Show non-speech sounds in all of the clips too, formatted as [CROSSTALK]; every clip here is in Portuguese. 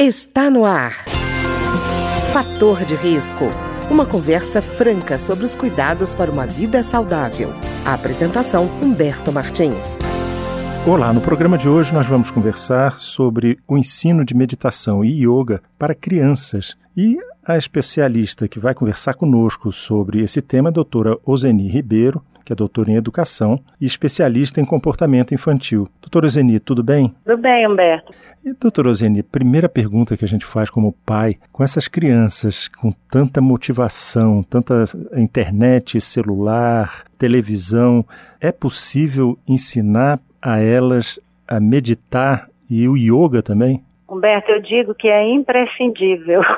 Está no ar. Fator de risco. Uma conversa franca sobre os cuidados para uma vida saudável. A apresentação Humberto Martins. Olá, no programa de hoje nós vamos conversar sobre o ensino de meditação e yoga para crianças. E a especialista que vai conversar conosco sobre esse tema é a doutora Ozeni Ribeiro, que é doutora em educação e especialista em comportamento infantil. Doutora Zeni, tudo bem? Tudo bem, Humberto. E, doutora Zeni, primeira pergunta que a gente faz como pai, com essas crianças com tanta motivação, tanta internet, celular, televisão, é possível ensinar a elas a meditar e o yoga também? Humberto, eu digo que é imprescindível. [LAUGHS]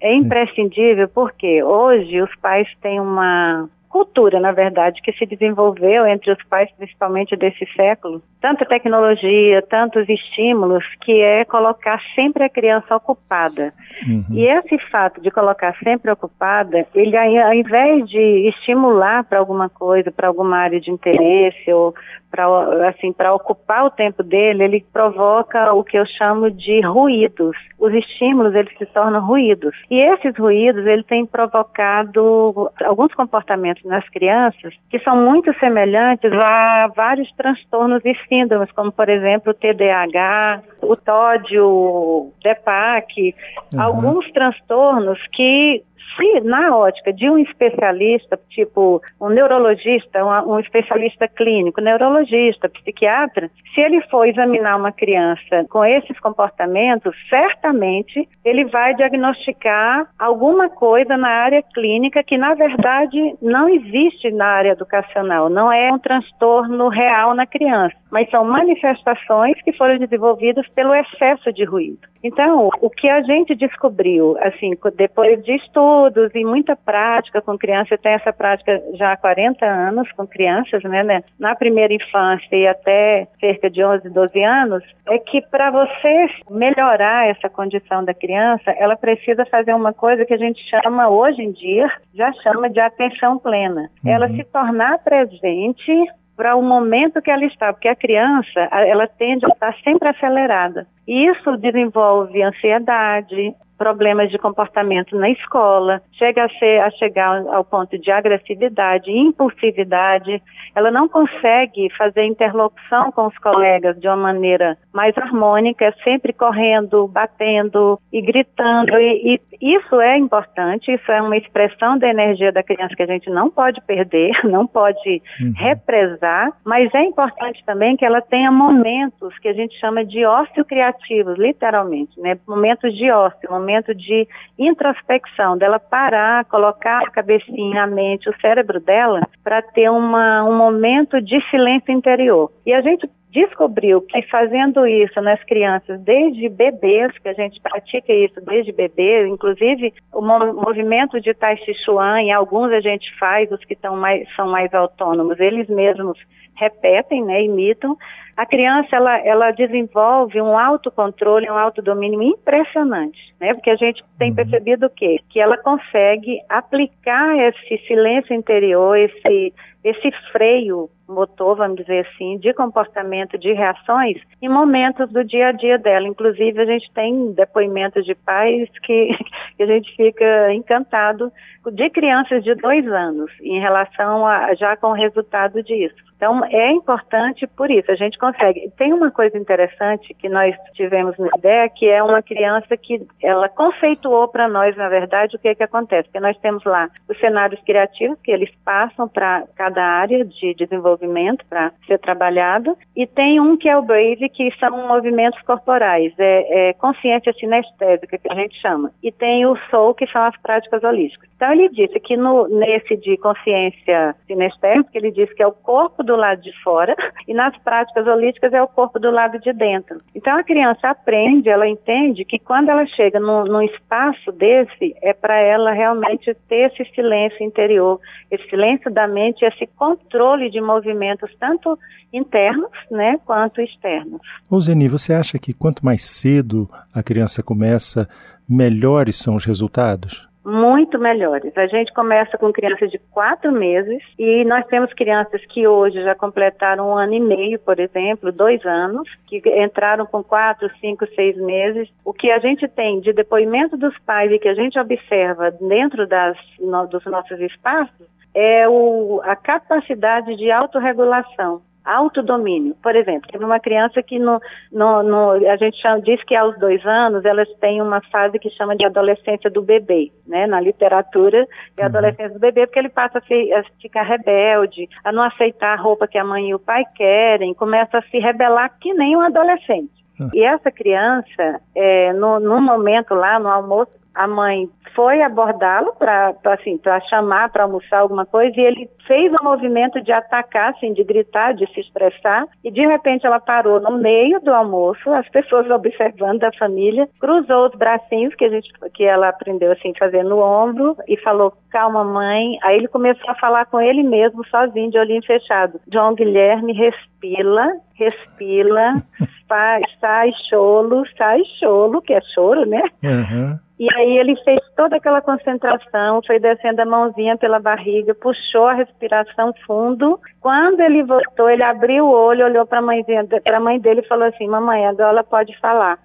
É imprescindível porque hoje os pais têm uma cultura, na verdade, que se desenvolveu entre os pais, principalmente desse século. Tanta tecnologia, tantos estímulos, que é colocar sempre a criança ocupada. Uhum. E esse fato de colocar sempre ocupada, ele ao invés de estimular para alguma coisa, para alguma área de interesse ou para assim para ocupar o tempo dele, ele provoca o que eu chamo de ruídos. Os estímulos eles se tornam ruídos e esses ruídos ele tem provocado alguns comportamentos nas crianças que são muito semelhantes a vários transtornos e síndromes, como por exemplo o TDAH, o TOD, o DEPAC, uhum. alguns transtornos que se na ótica de um especialista, tipo um neurologista, um, um especialista clínico, neurologista, psiquiatra, se ele for examinar uma criança com esses comportamentos, certamente ele vai diagnosticar alguma coisa na área clínica que na verdade não existe na área educacional, não é um transtorno real na criança, mas são manifestações que foram desenvolvidas pelo excesso de ruído. Então, o que a gente descobriu, assim, depois de estudos e muita prática com crianças, eu tenho essa prática já há 40 anos com crianças, né, né na primeira infância e até cerca de 11, 12 anos, é que para você melhorar essa condição da criança, ela precisa fazer uma coisa que a gente chama, hoje em dia, já chama de atenção plena. Uhum. Ela se tornar presente para o momento que ela está, porque a criança, ela tende a estar sempre acelerada. E isso desenvolve ansiedade, problemas de comportamento na escola, chega a, ser, a chegar ao ponto de agressividade, impulsividade. Ela não consegue fazer interlocução com os colegas de uma maneira mais harmônica, é sempre correndo, batendo e gritando. E, e isso é importante, isso é uma expressão da energia da criança que a gente não pode perder, [LAUGHS] não pode uhum. represar, mas é importante também que ela tenha momentos que a gente chama de ócio criativos, literalmente, né? Momentos de ócio, momentos momento de introspecção, dela parar, colocar a cabecinha, a mente, o cérebro dela, para ter uma, um momento de silêncio interior. E a gente descobriu que fazendo isso nas crianças desde bebês, que a gente pratica isso desde bebê, inclusive o movimento de Tai Chi Chuan, em alguns a gente faz, os que mais, são mais autônomos, eles mesmos repetem, né, imitam, a criança ela, ela desenvolve um autocontrole, um autodomínio impressionante, né? Porque a gente tem uhum. percebido o quê? Que ela consegue aplicar esse silêncio interior, esse esse freio motor, vamos dizer assim, de comportamento, de reações, em momentos do dia a dia dela. Inclusive, a gente tem depoimentos de pais que, [LAUGHS] que a gente fica encantado de crianças de dois anos em relação a já com o resultado disso. Então, é importante por isso, a gente consegue. Tem uma coisa interessante que nós tivemos na ideia, que é uma criança que ela conceituou para nós, na verdade, o que é que acontece. Porque nós temos lá os cenários criativos, que eles passam para cada área de desenvolvimento para ser trabalhado, e tem um que é o Brave, que são movimentos corporais, é, é consciência sinestésica, que a gente chama. E tem o Soul, que são as práticas holísticas. Então, ele disse que no, nesse de consciência sinestésica, ele disse que é o corpo do lado de fora [LAUGHS] e nas práticas holísticas é o corpo do lado de dentro. Então a criança aprende, ela entende que quando ela chega num, num espaço desse, é para ela realmente ter esse silêncio interior, esse silêncio da mente, esse controle de movimentos tanto internos, né, quanto externos. Ô Zeni, você acha que quanto mais cedo a criança começa, melhores são os resultados? muito melhores. A gente começa com crianças de quatro meses e nós temos crianças que hoje já completaram um ano e meio, por exemplo, dois anos, que entraram com quatro, cinco, seis meses. O que a gente tem de depoimento dos pais e que a gente observa dentro das, no, dos nossos espaços é o, a capacidade de autorregulação autodomínio. Por exemplo, teve uma criança que no, no, no, a gente chama, diz que aos dois anos elas têm uma fase que chama de adolescência do bebê, né? Na literatura é a adolescência do bebê porque ele passa a, se, a, ficar rebelde, a não aceitar a roupa que a mãe e o pai querem, começa a se rebelar que nem um adolescente. Uhum. E essa criança, é, no, no momento lá no almoço, a mãe foi abordá-lo para assim, chamar para almoçar alguma coisa e ele fez um movimento de atacar, assim, de gritar, de se expressar e de repente ela parou no meio do almoço, as pessoas observando da família, cruzou os bracinhos que a gente que ela aprendeu assim fazer no ombro e falou calma mãe. Aí ele começou a falar com ele mesmo sozinho de olhinho fechado. João Guilherme respira, respira, [LAUGHS] sai, sai cholo, sai cholo, que é choro, né? Uhum. E aí ele fez toda aquela concentração, foi descendo a mãozinha pela barriga, puxou a respiração fundo. Quando ele voltou, ele abriu o olho, olhou para a mãe dele e falou assim: "Mamãe, agora ela pode falar".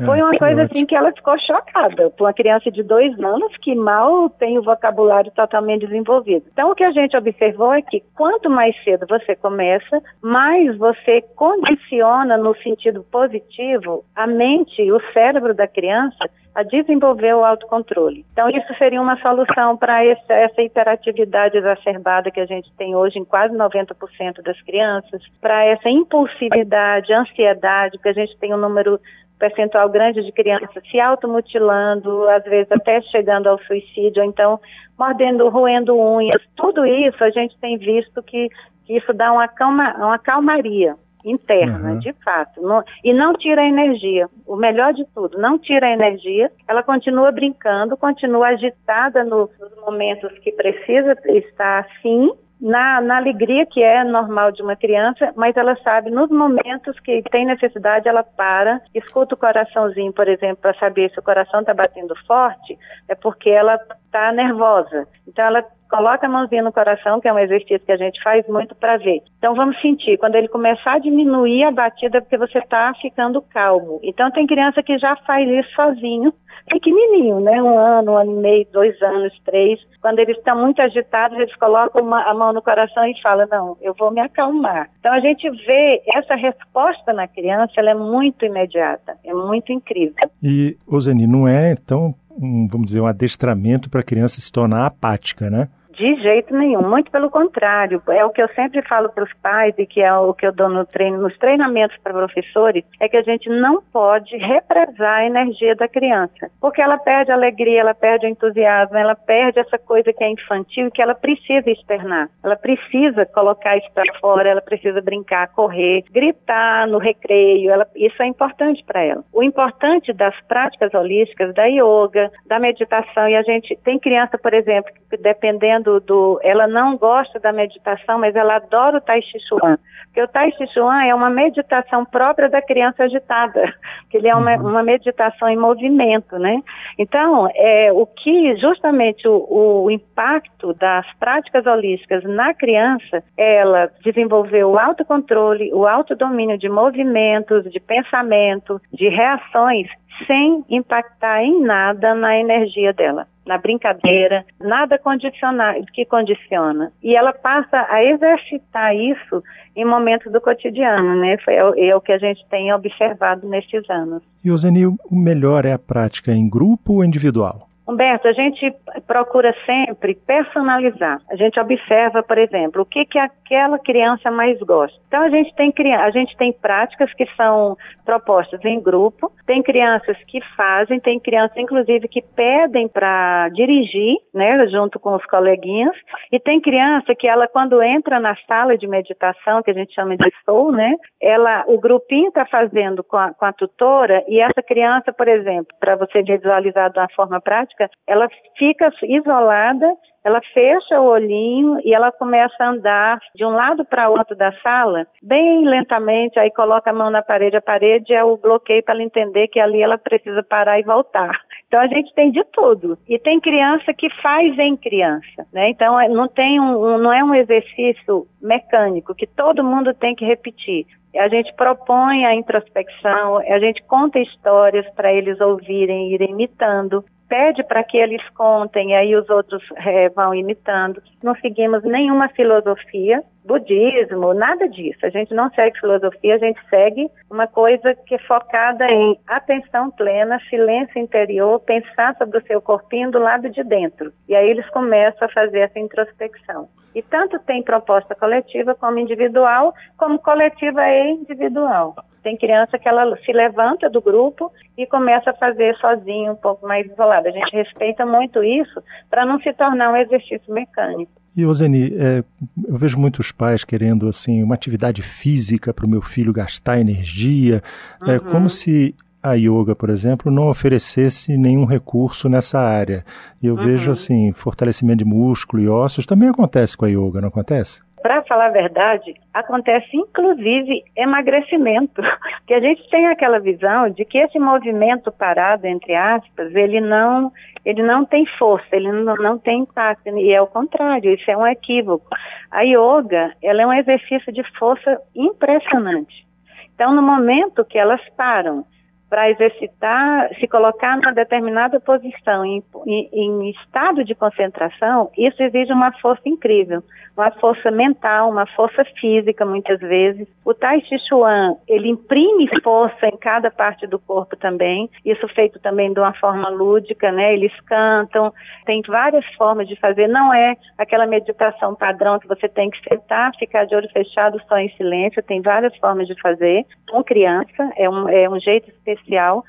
É, foi uma coisa assim que ela ficou chocada, por uma criança de dois anos que mal tem o vocabulário totalmente desenvolvido. Então, o que a gente observou é que quanto mais cedo você começa, mais você condiciona no sentido positivo a mente e o cérebro da criança a desenvolver o autocontrole. Então, isso seria uma solução para essa hiperatividade exacerbada que a gente tem hoje em quase 90% das crianças, para essa impulsividade, ansiedade, que a gente tem um número percentual grande de crianças se automutilando, às vezes até chegando ao suicídio, ou então mordendo, roendo unhas. Tudo isso a gente tem visto que, que isso dá uma, calma, uma calmaria interna, uhum. de fato. Não, e não tira a energia. O melhor de tudo, não tira a energia. Ela continua brincando, continua agitada no, nos momentos que precisa estar assim, na, na, alegria que é normal de uma criança, mas ela sabe nos momentos que tem necessidade, ela para, escuta o coraçãozinho, por exemplo, para saber se o coração está batendo forte, é porque ela está nervosa. Então ela coloca a mãozinha no coração, que é um exercício que a gente faz muito para ver. Então vamos sentir, quando ele começar a diminuir a batida, é porque você está ficando calmo. Então tem criança que já faz isso sozinho, pequenininho, né? Um ano, um ano e meio, dois anos, três. Quando eles estão muito agitados, eles colocam uma, a mão no coração e falam, não, eu vou me acalmar. Então a gente vê essa resposta na criança, ela é muito imediata, é muito incrível. E, Oseni, não é, então, um, vamos dizer, um adestramento para a criança se tornar apática, né? De jeito nenhum, muito pelo contrário. É o que eu sempre falo para os pais e que é o que eu dou no treino, nos treinamentos para professores, é que a gente não pode represar a energia da criança, porque ela perde a alegria, ela perde o entusiasmo, ela perde essa coisa que é infantil que ela precisa externar. Ela precisa colocar isso para fora, ela precisa brincar, correr, gritar no recreio, ela, isso é importante para ela. O importante das práticas holísticas, da yoga, da meditação, e a gente tem criança, por exemplo, que dependendo do, do, ela não gosta da meditação, mas ela adora o Tai Chi Chuan. Porque o Tai Chi Chuan é uma meditação própria da criança agitada, [LAUGHS] que ele é uma, uhum. uma meditação em movimento, né? Então, é, o que justamente o, o impacto das práticas holísticas na criança, ela desenvolveu o autocontrole, o autodomínio de movimentos, de pensamento, de reações, sem impactar em nada na energia dela na brincadeira, nada condicionar, que condiciona. E ela passa a exercitar isso em momentos do cotidiano, né? Foi, é, é o que a gente tem observado nestes anos. E, Oseni, o melhor é a prática em grupo ou individual? Humberto, a gente procura sempre personalizar. A gente observa, por exemplo, o que, que aquela criança mais gosta. Então a gente tem a gente tem práticas que são propostas em grupo, tem crianças que fazem, tem crianças inclusive que pedem para dirigir, né, junto com os coleguinhas, e tem criança que ela quando entra na sala de meditação, que a gente chama de soul, né, ela o grupinho está fazendo com a, com a tutora e essa criança, por exemplo, para você visualizar de uma forma prática ela fica isolada, ela fecha o olhinho e ela começa a andar de um lado para outro da sala, bem lentamente, aí coloca a mão na parede, a parede é o bloqueio para ela entender que ali ela precisa parar e voltar. Então a gente tem de tudo. E tem criança que faz em criança, né? Então é, não tem um, não é um exercício mecânico que todo mundo tem que repetir. A gente propõe a introspecção, a gente conta histórias para eles ouvirem, irem imitando pede para que eles contem, e aí os outros é, vão imitando. Não seguimos nenhuma filosofia, budismo, nada disso. A gente não segue filosofia, a gente segue uma coisa que é focada em atenção plena, silêncio interior, pensar sobre o seu corpinho do lado de dentro. E aí eles começam a fazer essa introspecção. E tanto tem proposta coletiva como individual, como coletiva e individual. Tem criança que ela se levanta do grupo e começa a fazer sozinho, um pouco mais isolada. A gente respeita muito isso para não se tornar um exercício mecânico. E, Ozeni, é, eu vejo muitos pais querendo assim uma atividade física para o meu filho gastar energia, é uhum. é como se a yoga, por exemplo, não oferecesse nenhum recurso nessa área. E eu uhum. vejo assim, fortalecimento de músculo e ossos também acontece com a yoga, não acontece? Para falar a verdade, acontece inclusive emagrecimento, [LAUGHS] que a gente tem aquela visão de que esse movimento parado, entre aspas, ele não, ele não tem força, ele não, não tem impacto, e é o contrário, isso é um equívoco. A yoga, ela é um exercício de força impressionante. Então, no momento que elas param para exercitar, se colocar numa determinada posição, em, em, em, estado de concentração, isso exige uma força incrível, uma força mental, uma força física, muitas vezes. O Tai Chi Chuan, ele imprime força em cada parte do corpo também, isso feito também de uma forma lúdica, né? Eles cantam, tem várias formas de fazer, não é aquela meditação padrão que você tem que sentar, ficar de olho fechado só em silêncio, tem várias formas de fazer. Com criança, é um, é um jeito específico social.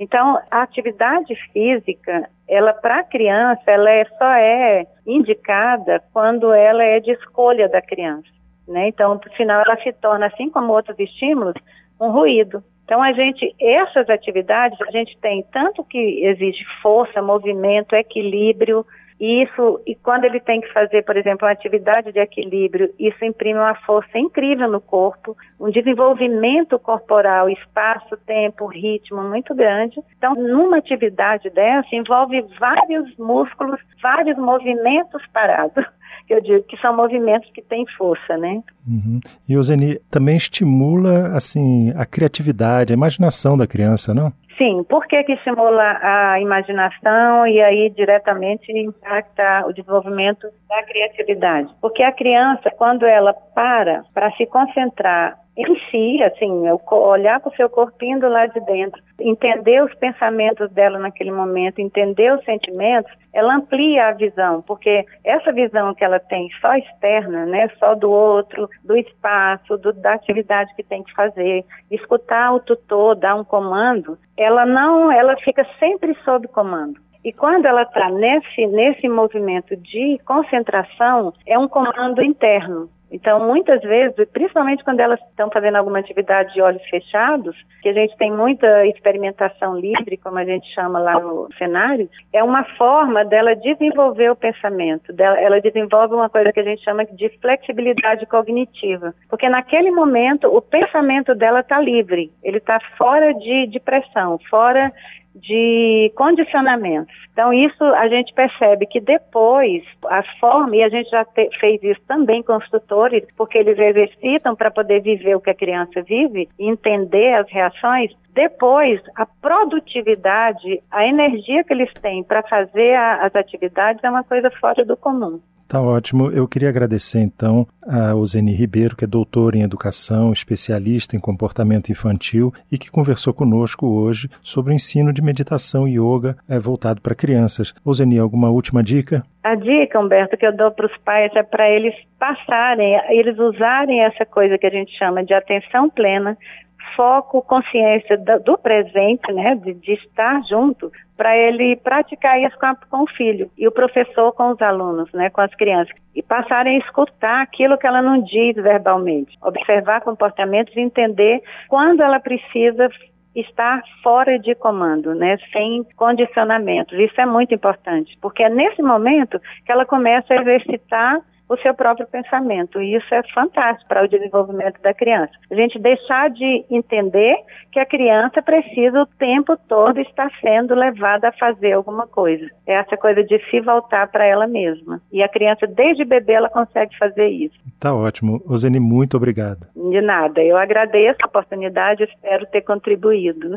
Então, a atividade física, ela para a criança, ela é, só é indicada quando ela é de escolha da criança, né? Então, no final, ela se torna, assim como outros estímulos, um ruído. Então, a gente, essas atividades, a gente tem tanto que exige força, movimento, equilíbrio, e isso, e quando ele tem que fazer, por exemplo, uma atividade de equilíbrio, isso imprime uma força incrível no corpo, um desenvolvimento corporal, espaço, tempo, ritmo muito grande. Então, numa atividade dessa, envolve vários músculos, vários movimentos parados [LAUGHS] eu digo que são movimentos que têm força, né? Uhum. E o Zeni também estimula assim a criatividade, a imaginação da criança, não? Sim, por que, que estimula a imaginação e aí diretamente impacta o desenvolvimento da criatividade? Porque a criança, quando ela para para se concentrar em si, assim, olhar para o seu corpinho do lado de dentro, entender os pensamentos dela naquele momento, entender os sentimentos, ela amplia a visão, porque essa visão que ela tem só externa, né, só do outro, do espaço, do, da atividade que tem que fazer, escutar o tutor, dar um comando, ela não, ela fica sempre sob comando. E quando ela está nesse, nesse movimento de concentração, é um comando interno. Então, muitas vezes, principalmente quando elas estão fazendo alguma atividade de olhos fechados, que a gente tem muita experimentação livre, como a gente chama lá no cenário, é uma forma dela desenvolver o pensamento. Dela, ela desenvolve uma coisa que a gente chama de flexibilidade cognitiva. Porque naquele momento, o pensamento dela está livre, ele está fora de, de pressão, fora de condicionamentos. Então, isso a gente percebe que depois, a forma, e a gente já te, fez isso também com os tutores, porque eles exercitam para poder viver o que a criança vive e entender as reações. Depois, a produtividade, a energia que eles têm para fazer a, as atividades é uma coisa fora do comum. Tá ótimo. Eu queria agradecer então a Ozeni Ribeiro, que é doutora em educação, especialista em comportamento infantil e que conversou conosco hoje sobre o ensino de meditação e yoga é, voltado para crianças. Ozeni, alguma última dica? A dica, Humberto, que eu dou para os pais é para eles passarem, eles usarem essa coisa que a gente chama de atenção plena foco, consciência do, do presente, né, de, de, estar junto, para ele praticar isso com, a, com, o filho e o professor com os alunos, né, com as crianças, e passarem a escutar aquilo que ela não diz verbalmente, observar comportamentos e entender quando ela precisa estar fora de comando, né, sem condicionamentos. Isso é muito importante, porque é nesse momento que ela começa a exercitar o seu próprio pensamento. E isso é fantástico para o desenvolvimento da criança. A gente deixar de entender que a criança precisa o tempo todo estar sendo levada a fazer alguma coisa. É essa coisa de se voltar para ela mesma. E a criança, desde bebê, ela consegue fazer isso. Tá ótimo. Osene, muito obrigado. De nada. Eu agradeço a oportunidade, espero ter contribuído.